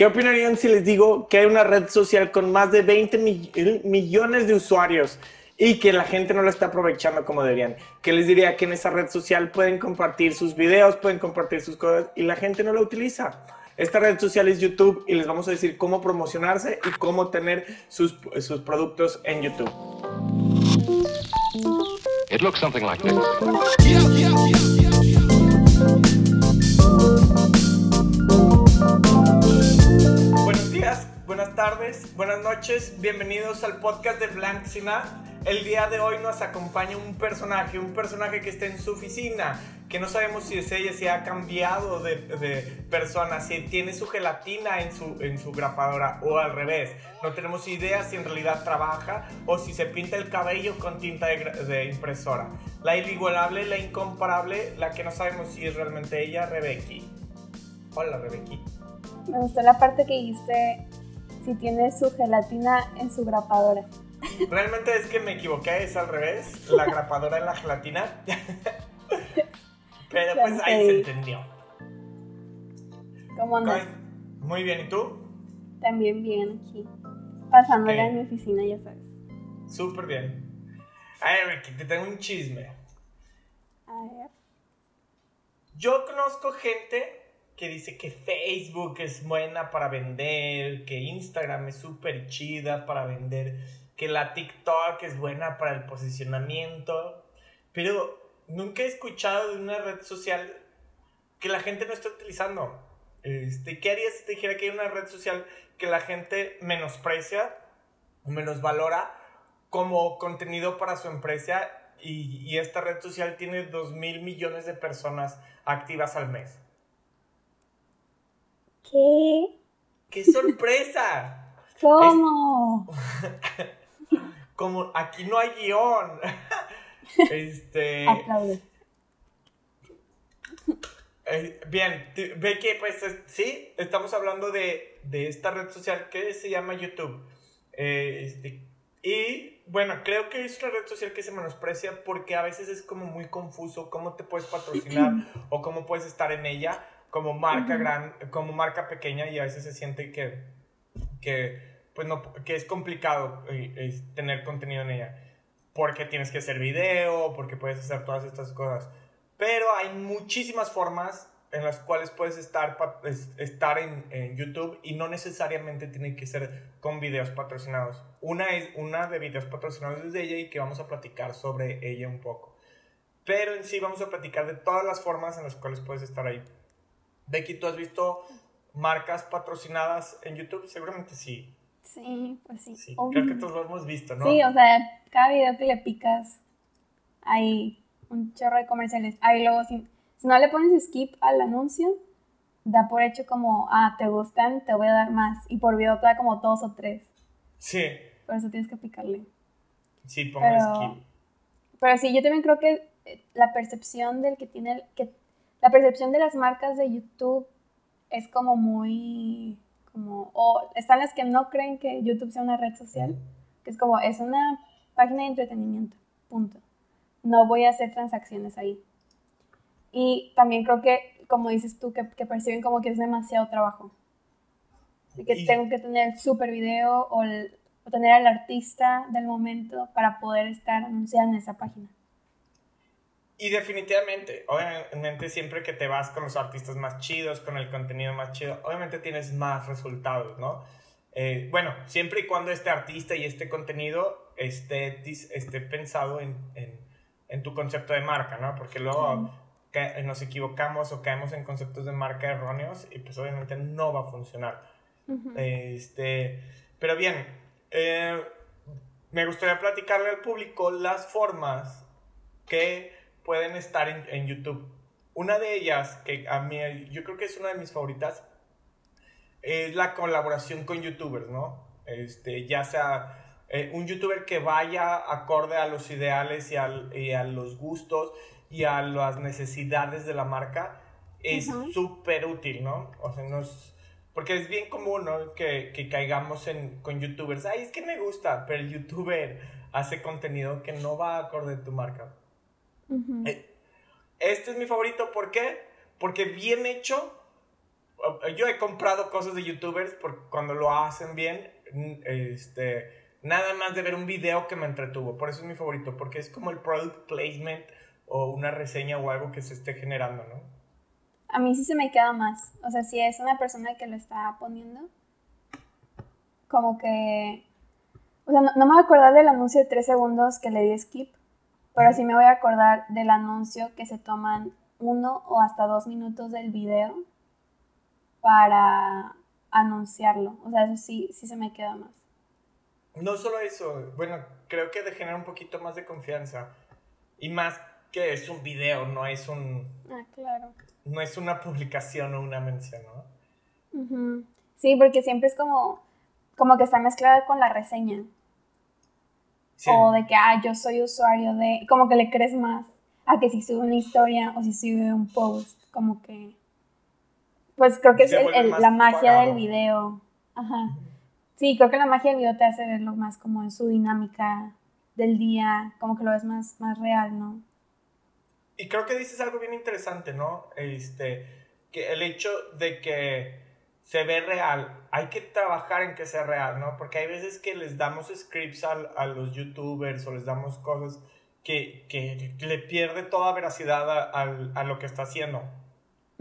¿Qué opinarían si les digo que hay una red social con más de 20 millones de usuarios y que la gente no la está aprovechando como deberían? ¿Qué les diría que en esa red social pueden compartir sus videos, pueden compartir sus cosas y la gente no la utiliza. Esta red social es YouTube y les vamos a decir cómo promocionarse y cómo tener sus, sus productos en YouTube. It looks something like this. Buenos tardes, buenas noches, bienvenidos al podcast de Blanc Sina. El día de hoy nos acompaña un personaje, un personaje que está en su oficina, que no sabemos si es ella, si ha cambiado de, persona, si tiene su gelatina en su, en su grapadora o al revés. No tenemos idea si en realidad trabaja o si se pinta el cabello con tinta de, impresora. La inigualable, la incomparable, la que no sabemos si es realmente ella, Rebeki. Hola, Rebeki. Me gustó la parte que dijiste si tiene su gelatina en su grapadora. Realmente es que me equivoqué, es al revés. La grapadora en la gelatina. Pero pues ahí se entendió. ¿Cómo andas? Muy bien, ¿y tú? También bien aquí. Pasándola en mi oficina, ya sabes. Súper bien. A ver, que te tengo un chisme. A ver. Yo conozco gente que dice que Facebook es buena para vender, que Instagram es súper chida para vender que la TikTok es buena para el posicionamiento, pero nunca he escuchado de una red social que la gente no esté utilizando. Este, ¿Qué harías si te dijera que hay una red social que la gente menosprecia o menos valora como contenido para su empresa y, y esta red social tiene 2 mil millones de personas activas al mes? ¿Qué? ¡Qué sorpresa! ¿Cómo? como aquí no hay guion. este. Aplaude. Eh, bien, ve que pues sí, estamos hablando de, esta red social que se llama YouTube. Eh, este, y bueno, creo que es una red social que se menosprecia porque a veces es como muy confuso cómo te puedes patrocinar o cómo puedes estar en ella como marca gran, como marca pequeña y a veces se siente que, que pues no, que es complicado eh, tener contenido en ella. Porque tienes que hacer video, porque puedes hacer todas estas cosas. Pero hay muchísimas formas en las cuales puedes estar, estar en, en, YouTube y no necesariamente tiene que ser con videos patrocinados. Una es una de videos patrocinados es de ella y que vamos a platicar sobre ella un poco. Pero en sí vamos a platicar de todas las formas en las cuales puedes estar ahí. Becky, ¿tú has visto marcas patrocinadas en YouTube? Seguramente sí. Sí, pues sí. sí creo que todos lo hemos visto, ¿no? Sí, o sea, cada video que le picas hay un chorro de comerciales. Ahí luego, si, si no le pones skip al anuncio, da por hecho como, ah, te gustan, te voy a dar más. Y por video te da como dos o tres. Sí. Por eso tienes que picarle. Sí, pongo skip. Pero sí, yo también creo que eh, la percepción del que tiene, que la percepción de las marcas de YouTube es como muy como, o están las que no creen que YouTube sea una red social, que es como, es una página de entretenimiento, punto. No voy a hacer transacciones ahí. Y también creo que, como dices tú, que, perciben como que es demasiado trabajo. que tengo que tener el super video o, o tener al artista del momento para poder estar anunciada en esa página. Y definitivamente, obviamente siempre que te vas con los artistas más chidos, con el contenido más chido, obviamente tienes más resultados, ¿no? Eh, bueno, siempre y cuando este artista y este contenido esté, esté pensado en, en, tu concepto de marca, ¿no? Porque luego nos equivocamos o caemos en conceptos de marca erróneos y pues obviamente no va a funcionar. este, pero bien, eh, me gustaría platicarle al público las formas que pueden estar en, YouTube. Una de ellas, que a mí, yo creo que es una de mis favoritas, es la colaboración con youtubers, ¿no? Este, ya sea eh, un youtuber que vaya acorde a los ideales y, a los gustos y a las necesidades de la marca, es súper útil, ¿no? O sea, nos, porque es bien común, ¿no? Que, que, caigamos en, con youtubers. Ay, es que me gusta, pero el youtuber hace contenido que no va acorde a tu marca. Eh, este es mi favorito, ¿por qué? Porque bien hecho, yo he comprado cosas de youtubers porque cuando lo hacen bien, este, nada más de ver un video que me entretuvo. Por eso es mi favorito, porque es como el product placement o una reseña o algo que se esté generando, ¿no? A mí sí se me queda más. O sea, si es una persona que lo está poniendo, como que... O sea, no, me voy a acordar del anuncio de tres segundos que le di skip, pero sí me voy a acordar del anuncio que se toman uno o hasta dos minutos del video para anunciarlo. O sea, eso sí, sí se me queda más. No solo eso, bueno, creo que de generar un poquito más de confianza. Y más que es un video, no es un... Ah, claro. No es una publicación o una mención, ¿no? Sí, porque siempre es como, como que está mezclada con la reseña. O de que, ah, yo soy usuario de... Como que le crees más a que si sube una historia o si sube un post. Como que... Pues creo que es la magia del video. Ajá. Sí, creo que la magia del video te hace verlo más como en su dinámica del día, como que lo ves más, más real, ¿no? Y creo que dices algo bien interesante, ¿no? Este, que el hecho de que se ve real, hay que trabajar en que sea real, ¿no? Porque hay veces que les damos scripts a, a los youtubers o les damos cosas que, que le pierde toda veracidad a, a, lo que está haciendo.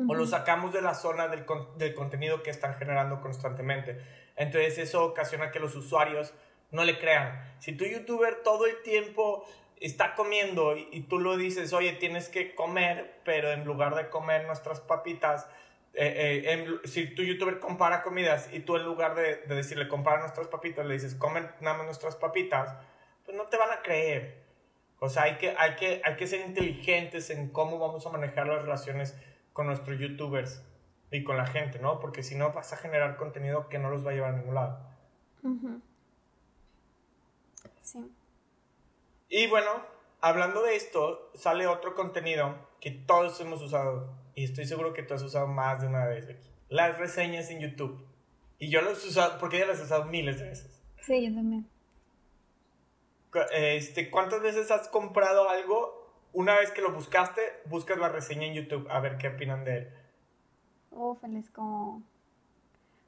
O lo sacamos de la zona del, del contenido que están generando constantemente. Entonces eso ocasiona que los usuarios no le crean. Si tu youtuber todo el tiempo está comiendo y, tú lo dices, oye, tienes que comer, pero en lugar de comer nuestras papitas, eh, eh, si tu youtuber compara comidas y tú en lugar de, decirle compara nuestras papitas, le dices, comen nada más nuestras papitas, pues no te van a creer. O sea, hay que, hay, que, hay que ser inteligentes en cómo vamos a manejar las relaciones con nuestros youtubers y con la gente, ¿no? Porque si no vas a generar contenido que no los va a llevar a ningún lado. Sí. Y bueno, hablando de esto, sale otro contenido que todos hemos usado y estoy seguro que tú has usado más de una vez aquí. Las reseñas en YouTube. Y yo las he usado, porque ya las he usado miles de veces. Sí, yo también. Este, ¿Cuántas veces has comprado algo? Una vez que lo buscaste, buscas la reseña en YouTube a ver qué opinan de él. Uf, es como...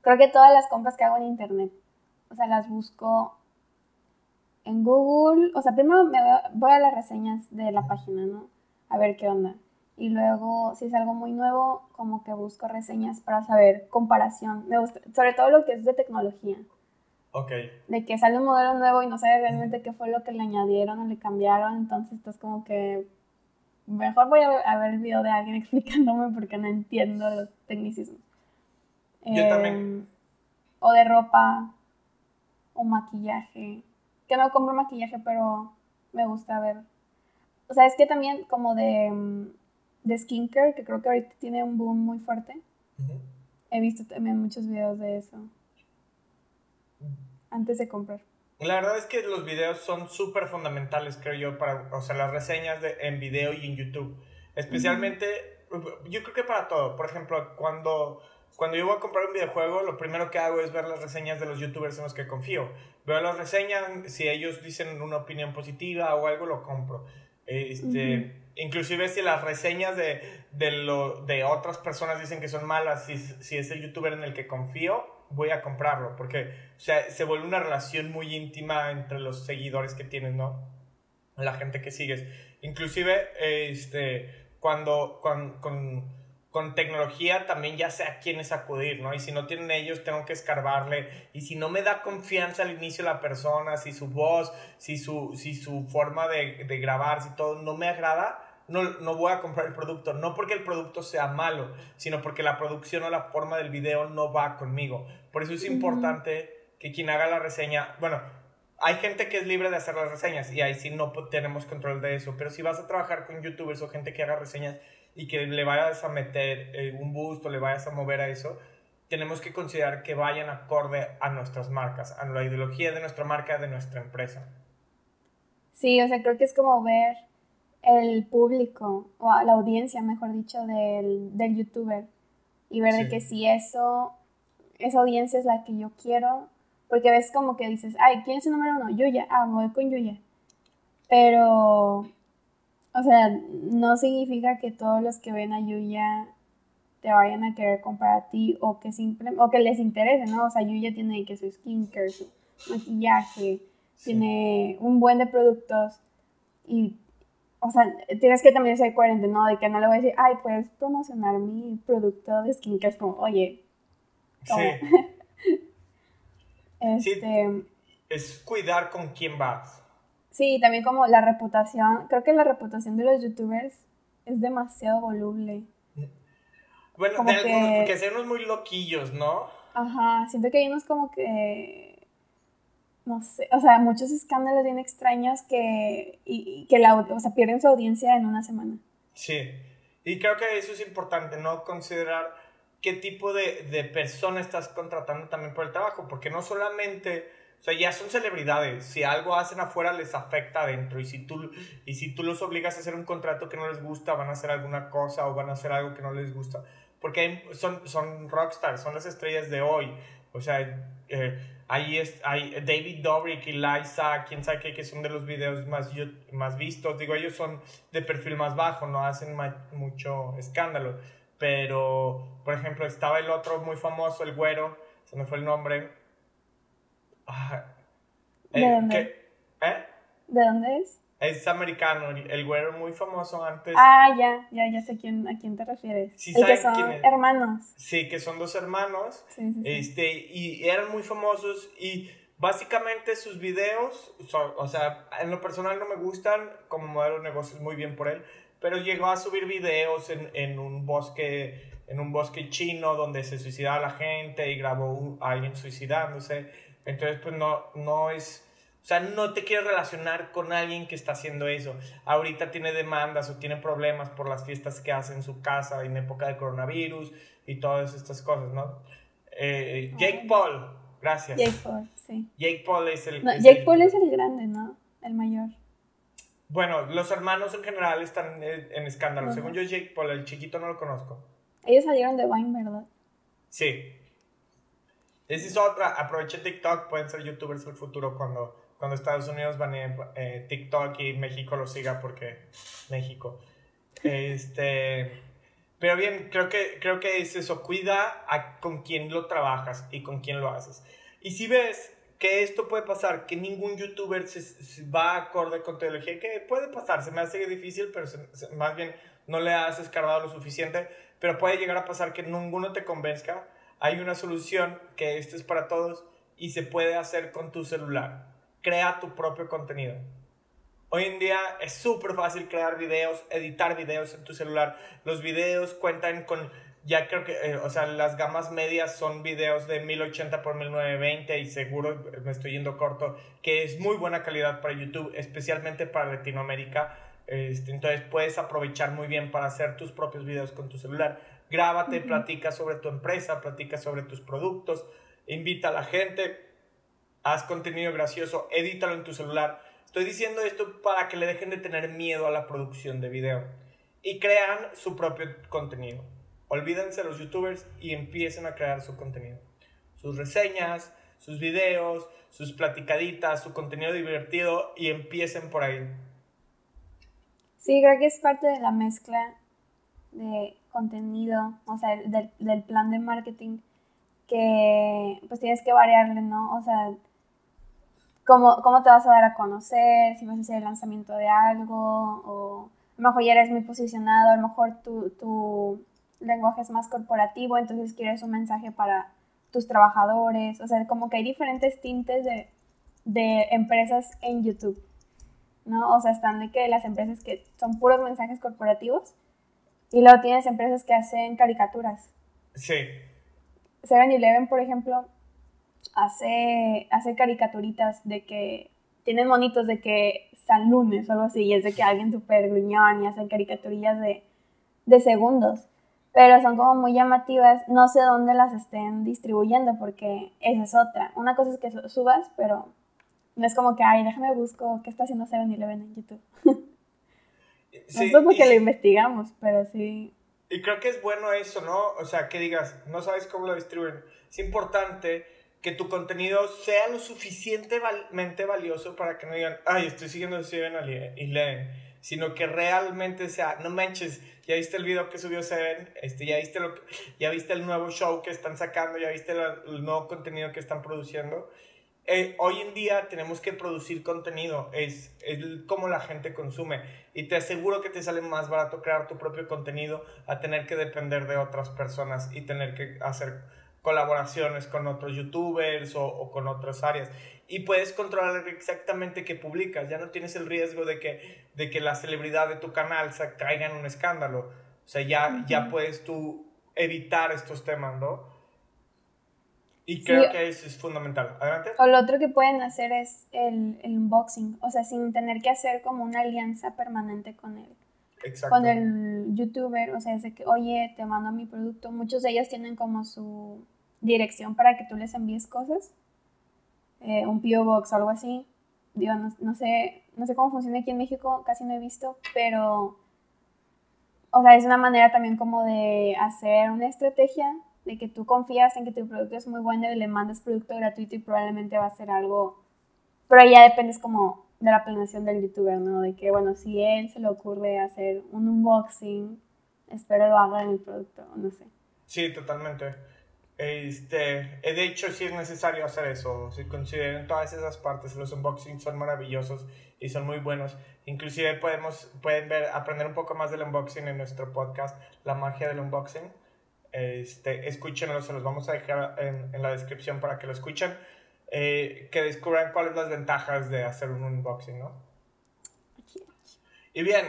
Creo que todas las compras que hago en internet, o sea, las busco en Google, o sea, primero me voy a las reseñas de la página, ¿no? A ver qué onda. Y luego, si es algo muy nuevo, como que busco reseñas para saber comparación. Me gusta, sobre todo lo que es de tecnología. Ok. De que sale un modelo nuevo y no sabes realmente qué fue lo que le añadieron o le cambiaron, entonces estás como que mejor voy a, ver el video de alguien explicándome porque no entiendo los tecnicismos. Yo también. Em, o de ropa, o maquillaje que no compro maquillaje, pero me gusta ver. O sea, es que también como de, mm, de skincare, que creo que ahorita tiene un boom muy fuerte. He visto también muchos videos de eso. Antes de comprar. La verdad es que los videos son súper fundamentales, creo yo, para, o sea, las reseñas de, en video y en YouTube. Especialmente, yo creo que para todo. Por ejemplo, cuando cuando yo voy a comprar un videojuego, lo primero que hago es ver las reseñas de los youtubers en los que confío. Veo las reseñas, si ellos dicen una opinión positiva o algo, lo compro. Este, Inclusive si las reseñas de, de, lo, de otras personas dicen que son malas, si, si es el youtuber en el que confío, voy a comprarlo. Porque o sea, se vuelve una relación muy íntima entre los seguidores que tienes, ¿no? La gente que sigues. Inclusive, este, cuando, cuando con tecnología también ya sé a quiénes acudir, ¿no? Y si no tienen ellos, tengo que escarbarle. Y si no me da confianza al inicio la persona, si su voz, si su, si su forma de, de grabar, si todo no me agrada, no, no, voy a comprar el producto. No porque el producto sea malo, sino porque la producción o la forma del video no va conmigo. Por eso es importante que quien haga la reseña, bueno, hay gente que es libre de hacer las reseñas y ahí sí no tenemos control de eso. Pero si vas a trabajar con youtubers o gente que haga reseñas, y que le vayas a meter eh, un boost o le vayas a mover a eso, tenemos que considerar que vayan acorde a nuestras marcas, a la ideología de nuestra marca, de nuestra empresa. Sí, o sea, creo que es como ver el público, o la audiencia, mejor dicho, del, del youtuber y ver de que si eso, esa audiencia es la que yo quiero, porque ves como que dices, ay, ¿quién es el número uno? Yuya, ah, voy con Yuya. Pero o sea, no significa que todos los que ven a Yuya te vayan a querer comprar a ti o que simple, o que les interese, ¿no? O sea, Yuya tiene que su skincare, su maquillaje, tiene un buen de productos y, o sea, tienes que también ser coherente, ¿no? De que no le voy a decir, ay, puedes promocionar mi producto de skincare, es como, oye, ¿cómo? Sí. este, es cuidar con quién vas. Sí, también como la reputación, creo que la reputación de los youtubers es demasiado voluble. Bueno, de algunos, porque hay unos muy loquillos, ¿no? Ajá, siento que hay unos como que, no sé, o sea, muchos escándalos bien extraños que, y, que la, o sea, pierden su audiencia en una semana. Sí, y creo que eso es importante, ¿no? Considerar qué tipo de, de persona estás contratando también por el trabajo, porque no solamente o sea, ya son celebridades. Si algo hacen afuera les afecta adentro. Y si, tú, y si tú los obligas a hacer un contrato que no les gusta, van a hacer alguna cosa o van a hacer algo que no les gusta. Porque son, son rockstars, son las estrellas de hoy. O sea, eh, ahí es, hay David Dobrik y Liza, quién sabe qué, que son de los videos más, más vistos. Digo, ellos son de perfil más bajo, no hacen mucho escándalo. Pero, por ejemplo, estaba el otro muy famoso, el güero, se me fue el nombre ¿De eh, dónde? ¿Eh? ¿De dónde es? Es americano, el, güero muy famoso antes. Ah, ya, ya, ya sé quién, a quién te refieres. Sí, el que son hermanos. Sí, que son dos hermanos. Sí, sí, este, y eran muy famosos y básicamente sus videos, o sea, en lo personal no me gustan, como modelo de negocios muy bien por él, pero llegó a subir videos en, en un bosque en un bosque chino donde se suicidaba la gente y grabó a alguien suicidándose entonces, pues no, no es, o sea, no te quieres relacionar con alguien que está haciendo eso. Ahorita tiene demandas o tiene problemas por las fiestas que hace en su casa en época de coronavirus y todas estas cosas, ¿no? Eh, Jake Paul, gracias. Jake Paul, sí. Jake Paul es el... Jake Paul es el grande, ¿no? El mayor. Bueno, los hermanos en general están en escándalo. Según yo, Jake Paul, el chiquito no lo conozco. Ellos salieron de Vine, ¿verdad? Sí. Esa es otra, aproveche TikTok, pueden ser youtubers del futuro cuando, cuando Estados Unidos van eh, TikTok y México lo siga porque México. Este, pero bien, creo que, creo que es eso, cuida con quién lo trabajas y con quién lo haces. Y si ves que esto puede pasar, que ningún youtuber se, va acorde con teología, que puede pasar, se me hace difícil, pero más bien no le has escarbado lo suficiente, pero puede llegar a pasar que ninguno te convenzca hay una solución que esto es para todos y se puede hacer con tu celular. Crea tu propio contenido. Hoy en día es súper fácil crear videos, editar videos en tu celular. Los videos cuentan con, ya creo que, eh, o sea, las gamas medias son videos de 1080 por 1920 y seguro me estoy yendo corto, que es muy buena calidad para YouTube, especialmente para Latinoamérica. Este, entonces puedes aprovechar muy bien para hacer tus propios videos con tu celular grábate, platica sobre tu empresa, platica sobre tus productos, invita a la gente, haz contenido gracioso, edítalo en tu celular. Estoy diciendo esto para que le dejen de tener miedo a la producción de video y crean su propio contenido. Olvídense los youtubers y empiecen a crear su contenido. Sus reseñas, sus videos, sus platicaditas, su contenido divertido y empiecen por ahí. Sí, creo que es parte de la mezcla de contenido, o sea, del, del, plan de marketing, que pues tienes que variarle, ¿no? O sea, cómo, cómo te vas a dar a conocer, si vas a hacer el lanzamiento de algo, o a lo mejor ya eres muy posicionado, a lo mejor tu, tu lenguaje es más corporativo, entonces quieres un mensaje para tus trabajadores, o sea, como que hay diferentes tintes de, de empresas en YouTube, ¿no? O sea, están de que las empresas que son puros mensajes corporativos, y luego tienes empresas que hacen caricaturas. Sí. 7-Eleven, por ejemplo, hace, hace caricaturitas de que tienen monitos de que San Lunes o algo así, y es de que alguien súper gruñón y hacen caricaturillas de, de segundos. Pero son como muy llamativas, no sé dónde las estén distribuyendo porque esa es otra. Una cosa es que subas, pero no es como que, ay, déjame busco qué está haciendo 7-Eleven en YouTube. Sí, Nosotros porque lo investigamos, pero sí. Y creo que es bueno eso, ¿no? O sea, que digas, no sabes cómo lo distribuyen. Es importante que tu contenido sea lo suficientemente valioso para que no digan, ay, estoy siguiendo a Steven y leen. sino que realmente sea, no manches, ya viste el video que subió Seven, este, ya, viste lo ya viste el nuevo show que están sacando, ya viste el nuevo contenido que están produciendo. Eh, hoy en día tenemos que producir contenido, es, es, como la gente consume. Y te aseguro que te sale más barato crear tu propio contenido a tener que depender de otras personas y tener que hacer colaboraciones con otros youtubers o, o con otras áreas. Y puedes controlar exactamente qué publicas, ya no tienes el riesgo de que, de que la celebridad de tu canal se caiga en un escándalo, o sea, ya, ya puedes tú evitar estos temas, ¿no? Y creo que eso es fundamental. Adelante. O lo otro que pueden hacer es el, el, unboxing, o sea, sin tener que hacer como una alianza permanente con él. Exacto. Con el youtuber, o sea, es de que, oye, te mando mi producto. Muchos de ellos tienen como su dirección para que tú les envíes cosas. Eh, un P.O. Box o algo así. Digo, no, no, sé, no sé cómo funciona aquí en México, casi no he visto, pero, o sea, es una manera también como de hacer una estrategia de que tú confías en que tu producto es muy bueno y le mandas producto gratuito y probablemente va a ser algo, pero ya dependes como de la planeación del youtuber, ¿no? De que, bueno, si él se le ocurre hacer un unboxing, espero lo haga en el producto, no sé. Sí, totalmente. Este, eh, de hecho, sí es necesario hacer eso. Si consideren todas esas partes, los unboxings son maravillosos y son muy buenos. Inclusive podemos, pueden ver, aprender un poco más del unboxing en nuestro podcast, La magia del unboxing. Este, escúchenlo, se los vamos a dejar en, en la descripción para que lo escuchen. Eh, que descubran cuáles son las ventajas de hacer un unboxing, ¿no? Y bien,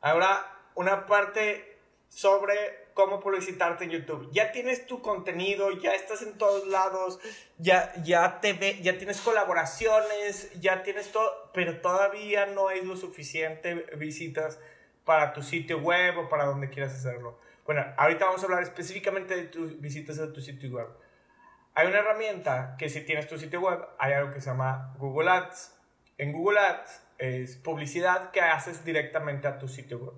ahora una parte sobre cómo publicitarte en YouTube. Ya tienes tu contenido, ya estás en todos lados, ya, ya, te ve, ya tienes colaboraciones, ya tienes todo, pero todavía no es lo suficiente visitas para tu sitio web o para donde quieras hacerlo. Bueno, ahorita vamos a hablar específicamente de tus visitas a tu sitio web. Hay una herramienta que si tienes tu sitio web, hay algo que se llama Google Ads. En Google Ads es publicidad que haces directamente a tu sitio web.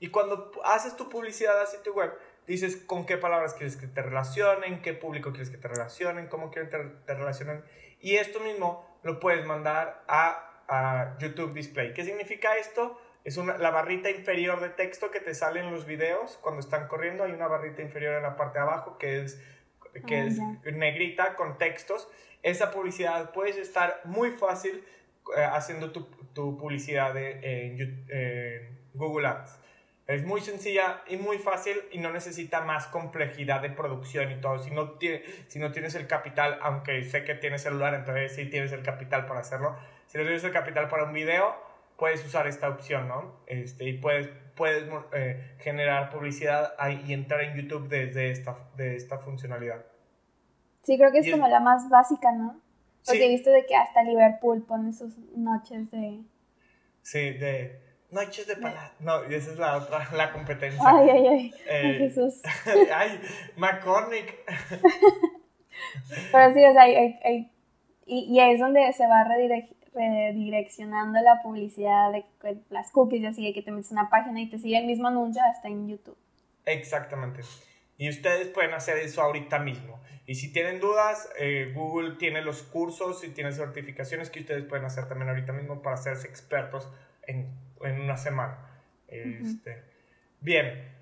Y cuando haces tu publicidad a sitio web, dices con qué palabras quieres que te relacionen, qué público quieres que te relacionen, cómo quieren que te relacionen. Y esto mismo lo puedes mandar a, a YouTube Display. ¿Qué significa esto? Es una, la barrita inferior de texto que te sale en los videos cuando están corriendo. Hay una barrita inferior en la parte de abajo que es, que ah, es negrita con textos. Esa publicidad puedes estar muy fácil eh, haciendo tu, tu publicidad en Google Ads. Es muy sencilla y muy fácil y no necesita más complejidad de producción y todo. Si no, tiene, si no tienes el capital, aunque sé que tienes celular, entonces sí tienes el capital para hacerlo. Si no tienes el capital para un video, puedes usar esta opción, ¿no? Este, y puedes, puedes eh, generar publicidad ahí y entrar en YouTube desde esta, de esta funcionalidad. Sí, creo que es como la más básica, ¿no? Porque he visto de que hasta Liverpool pone sus noches de... Sí, de noches de palabra. No, y esa es la otra, la competencia. Ay, ay, ay. Eh, Jesús. ay, McCormick. Pero sí, o sea, hay, hay, y, y ahí es donde se va a redirigir redireccionando la publicidad de las cookies así, que te metes una página y te sigue el mismo anuncio hasta en YouTube. Exactamente. Y ustedes pueden hacer eso ahorita mismo. Y si tienen dudas, eh, Google tiene los cursos y tiene certificaciones que ustedes pueden hacer también ahorita mismo para hacerse expertos en, en una semana. Este, Bien,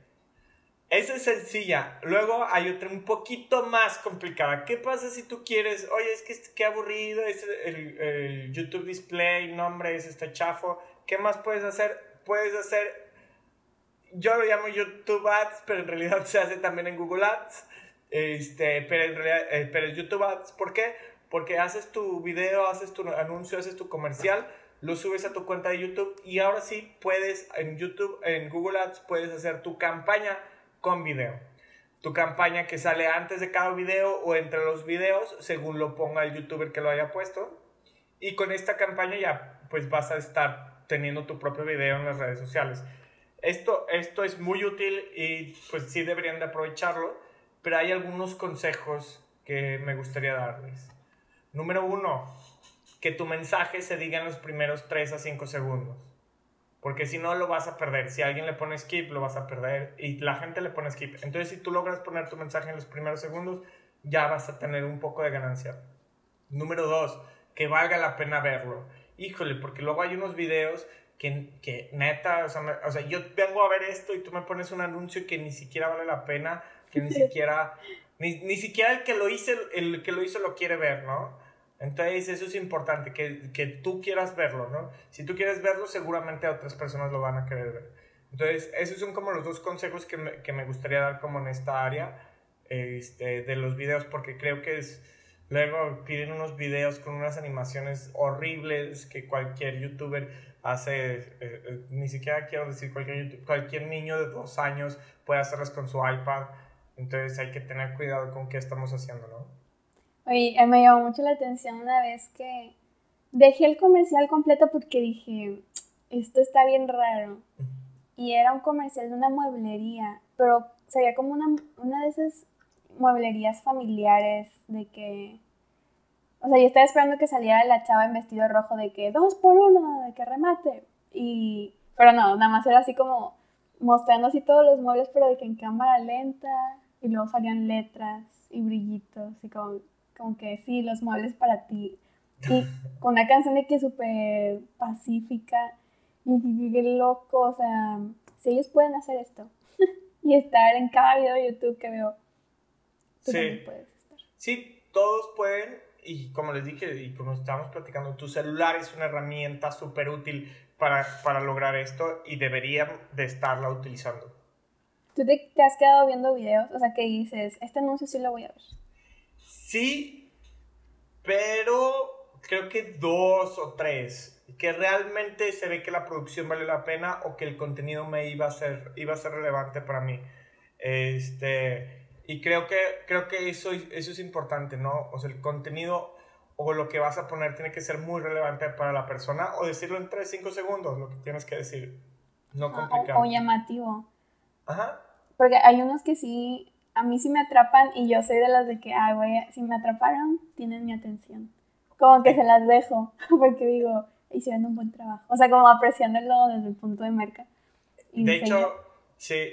esa es sencilla. Luego hay otra un poquito más complicada. ¿Qué pasa si tú quieres, oye, es que qué aburrido, es el, YouTube Display, nombre es este chafo. ¿Qué más puedes hacer? Puedes hacer, yo lo llamo YouTube Ads, pero en realidad se hace también en Google Ads. Este, pero en realidad, eh, pero YouTube Ads, ¿por qué? Porque haces tu video, haces tu anuncio, haces tu comercial, lo subes a tu cuenta de YouTube y ahora sí puedes en YouTube, en Google Ads, puedes hacer tu campaña con video. Tu campaña que sale antes de cada video o entre los videos, según lo ponga el youtuber que lo haya puesto. Y con esta campaña ya pues vas a estar teniendo tu propio video en las redes sociales. Esto, esto es muy útil y pues sí deberían de aprovecharlo, pero hay algunos consejos que me gustaría darles. Número uno, que tu mensaje se diga en los primeros 3 a 5 segundos. Porque si no, lo vas a perder. Si alguien le pone skip, lo vas a perder. Y la gente le pone skip. Entonces, si tú logras poner tu mensaje en los primeros segundos, ya vas a tener un poco de ganancia. Número dos, que valga la pena verlo. Híjole, porque luego hay unos videos que, que neta, o sea, o sea, yo vengo a ver esto y tú me pones un anuncio que ni siquiera vale la pena, que ni siquiera, ni, ni siquiera el que lo hizo, el que lo hizo lo quiere ver, ¿no? Entonces eso es importante, que, que, tú quieras verlo, ¿no? Si tú quieres verlo, seguramente otras personas lo van a querer ver. Entonces, esos son como los dos consejos que me, que me gustaría dar como en esta área este, de los videos, porque creo que es... Luego piden unos videos con unas animaciones horribles que cualquier youtuber hace, eh, eh, ni siquiera quiero decir cualquier, cualquier niño de dos años puede hacerlas con su iPad. Entonces hay que tener cuidado con qué estamos haciendo, ¿no? Oye, me llamó mucho la atención una vez que dejé el comercial completo porque dije, esto está bien raro. Y era un comercial de una mueblería, pero sería como una, una de esas mueblerías familiares de que... O sea, yo estaba esperando que saliera la chava en vestido rojo de que dos por uno, de que remate. Y... Pero no, nada más era así como mostrando así todos los muebles, pero de que en cámara lenta. Y luego salían letras y brillitos y como como que sí, los muebles para ti. Y con una canción de que súper pacífica y qué loco, o sea, si ellos pueden hacer esto y estar en cada video de YouTube que veo, tú sí. puedes estar. Sí, todos pueden y como les dije y como estábamos platicando, tu celular es una herramienta súper útil para, para, lograr esto y deberían de estarla utilizando. ¿Tú te, te, has quedado viendo videos? O sea, que dices, este anuncio sí lo voy a ver. Sí, pero creo que dos o tres. Que realmente se ve que la producción vale la pena o que el contenido me iba a ser, iba a ser relevante para mí. Este, y creo que, creo que eso, eso es importante, ¿no? O sea, el contenido o lo que vas a poner tiene que ser muy relevante para la persona o decirlo en 3, 5 segundos, lo que tienes que decir. No complicado. O, o llamativo. Ajá. Porque hay unos que sí a mí sí me atrapan y yo soy de las de que, ay, güey, si me atraparon, tienen mi atención. Como que se las dejo, porque digo, hicieron un buen trabajo. O sea, como apreciándolo desde el punto de merca. de hecho, sí,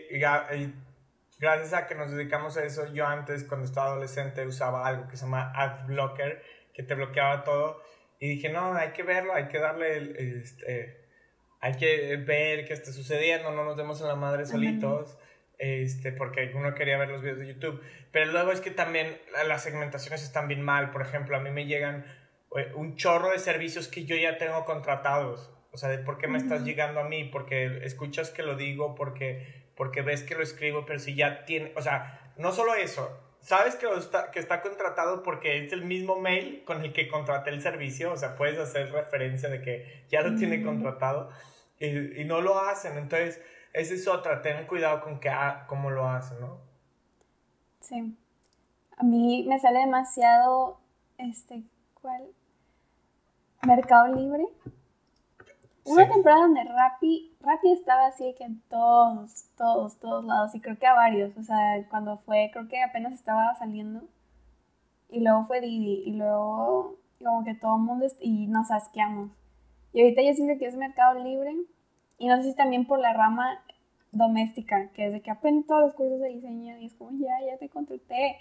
gracias a que nos dedicamos a eso, yo antes, cuando estaba adolescente, usaba algo que se llama AdBlocker, que te bloqueaba todo. Y dije, no, hay que verlo, hay que darle, el, este, hay que ver qué está sucediendo, no nos demos en la madre solitos este, porque uno quería ver los videos de YouTube. Pero luego es que también las segmentaciones están bien mal. Por ejemplo, a mí me llegan eh, un chorro de servicios que yo ya tengo contratados. O sea, de por qué me estás llegando a mí, porque escuchas que lo digo, porque, porque ves que lo escribo, pero si ya tiene, o sea, no solo eso, sabes que, está, que está contratado porque es el mismo mail con el que contraté el servicio, o sea, puedes hacer referencia de que ya lo tiene contratado y, y no lo hacen. Entonces, esa es otra, ten cuidado con que, cómo lo hacen, ¿no? Sí. A mí me sale demasiado, este, ¿cuál? Mercado Libre. Una temporada donde Rappi, Rappi estaba así que en todos, todos, todos lados, y creo que a varios, o sea, cuando fue, creo que apenas estaba saliendo, y luego fue Didi, y luego como que todo el mundo, y nos asqueamos. Y ahorita yo siento que es Mercado Libre, y no sé si también por la rama doméstica, que es de que aprendo todos los cursos de diseño y es como, ya, ya te contraté.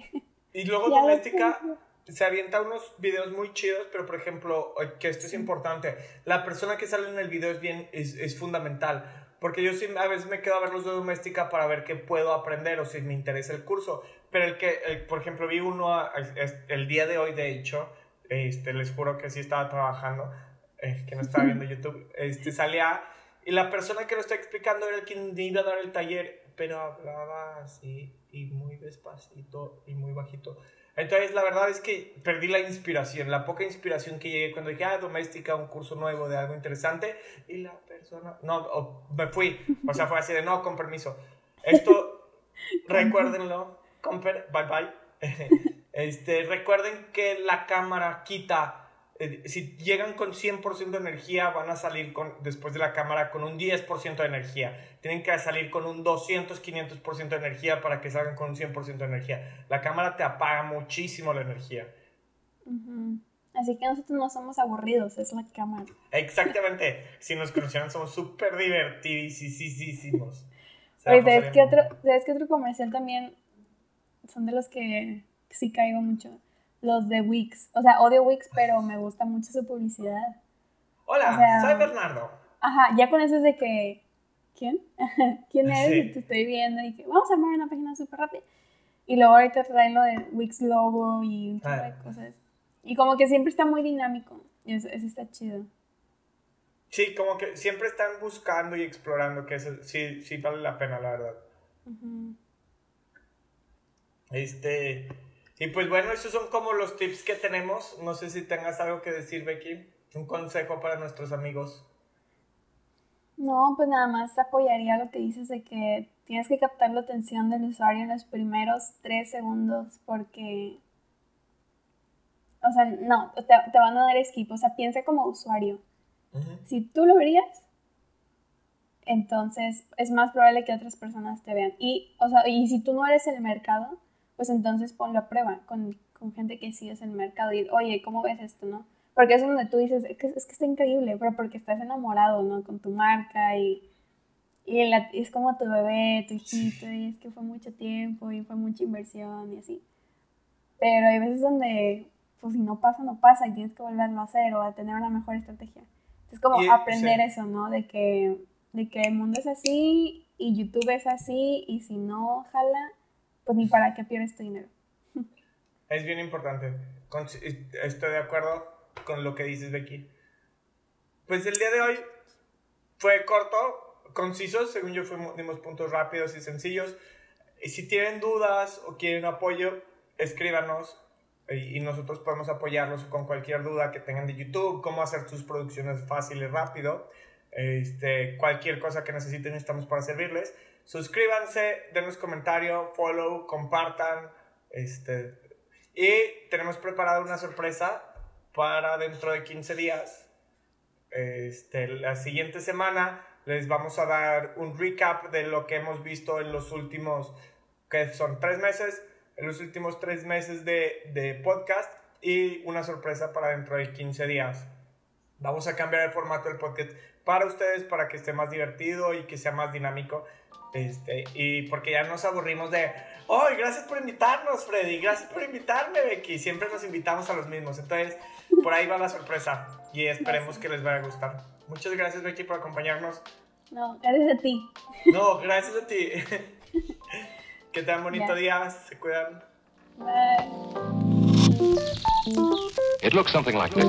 Y luego doméstica se avienta unos videos muy chidos, pero por ejemplo, que esto es importante, la persona que sale en el video es bien, es, es fundamental. Porque yo sí, a veces me quedo a ver los de doméstica para ver qué puedo aprender o si me interesa el curso. Pero el que, por ejemplo, vi uno el día de hoy, de hecho, este, les juro que sí estaba trabajando, eh, que no estaba viendo YouTube, este, salía y la persona que lo está explicando era el quien iba a dar el taller, pero hablaba así y muy despacito y muy bajito. Entonces, la verdad es que perdí la inspiración, la poca inspiración que llegué cuando dije, ah, doméstica, un curso nuevo de algo interesante, y la persona, no, me fui, o sea, fue así de, no, con permiso. Esto, recuérdenlo, comper, bye bye. este, recuerden que la cámara quita si llegan con 100% de energía, van a salir con, después de la cámara con un 10% de energía. Tienen que salir con un 200, 500% de energía para que salgan con un 100% de energía. La cámara te apaga muchísimo la energía. Así que nosotros no somos aburridos, es la cámara. Exactamente. si nos conocieran, somos súper divertidísimos. ¿sabes qué, otro, ¿Sabes qué otro comercial también son de los que sí caigo mucho? Los de Wix. O sea, odio Wix, pero me gusta mucho su publicidad. Hola, soy Bernardo. Ajá, ya con eso es de que, ¿quién? ¿Quién eres? Te estoy viendo y que vamos a armar una página súper rápida. Y luego ahorita traen lo de Wix Logo y un tipo de cosas. Y como que siempre está muy dinámico. Y eso, está chido. Sí, como que siempre están buscando y explorando, que eso sí, sí vale la pena, la verdad. Este. Y pues bueno, esos son como los tips que tenemos. No sé si tengas algo que decir, Becky. Un consejo para nuestros amigos. No, pues nada más apoyaría lo que dices de que tienes que captar la atención del usuario en los primeros tres segundos porque, o sea, no, te, van a dar skip, o sea, piensa como usuario. Si tú lo verías, entonces es más probable que otras personas te vean. Y, o sea, y si tú no eres el mercado, pues entonces ponlo a prueba con, con gente que sí es el mercado y, oye, ¿cómo ves esto, no? Porque es donde tú dices, es que, es que está increíble, pero porque estás enamorado, ¿no? Con tu marca y, y es como tu bebé, tu hijito, y es que fue mucho tiempo y fue mucha inversión y así. Pero hay veces donde, pues si no pasa, no pasa y tienes que volverlo a hacer o a tener una mejor estrategia. Es como aprender eso, ¿no? De que, de que el mundo es así y YouTube es así y si no jala, pues ni para qué pierdes tu dinero. Es bien importante. Estoy de acuerdo con lo que dices, Becky. Pues el día de hoy fue corto, conciso, según yo fuimos, dimos puntos rápidos y sencillos. Y si tienen dudas o quieren apoyo, escríbanos y nosotros podemos apoyarlos con cualquier duda que tengan de YouTube, cómo hacer tus producciones fácil y rápido. Este, cualquier cosa que necesiten estamos para servirles. Suscríbanse, denos comentario, follow, compartan. Este, y tenemos preparada una sorpresa para dentro de 15 días. Este, la siguiente semana les vamos a dar un recap de lo que hemos visto en los últimos, que son tres meses, en los últimos tres meses de, de podcast y una sorpresa para dentro de 15 días. Vamos a cambiar el formato del podcast para ustedes, para que esté más divertido y que sea más dinámico. Este, y porque ya nos aburrimos de, oh, gracias por invitarnos, Freddy, gracias por invitarme, Becky. Siempre nos invitamos a los mismos. Entonces, por ahí va la sorpresa y esperemos que les vaya a gustar. Muchas gracias, Becky, por acompañarnos. No, gracias a ti. No, gracias a ti. que tengan bonito día, se cuidan. Bye. It looks something like this.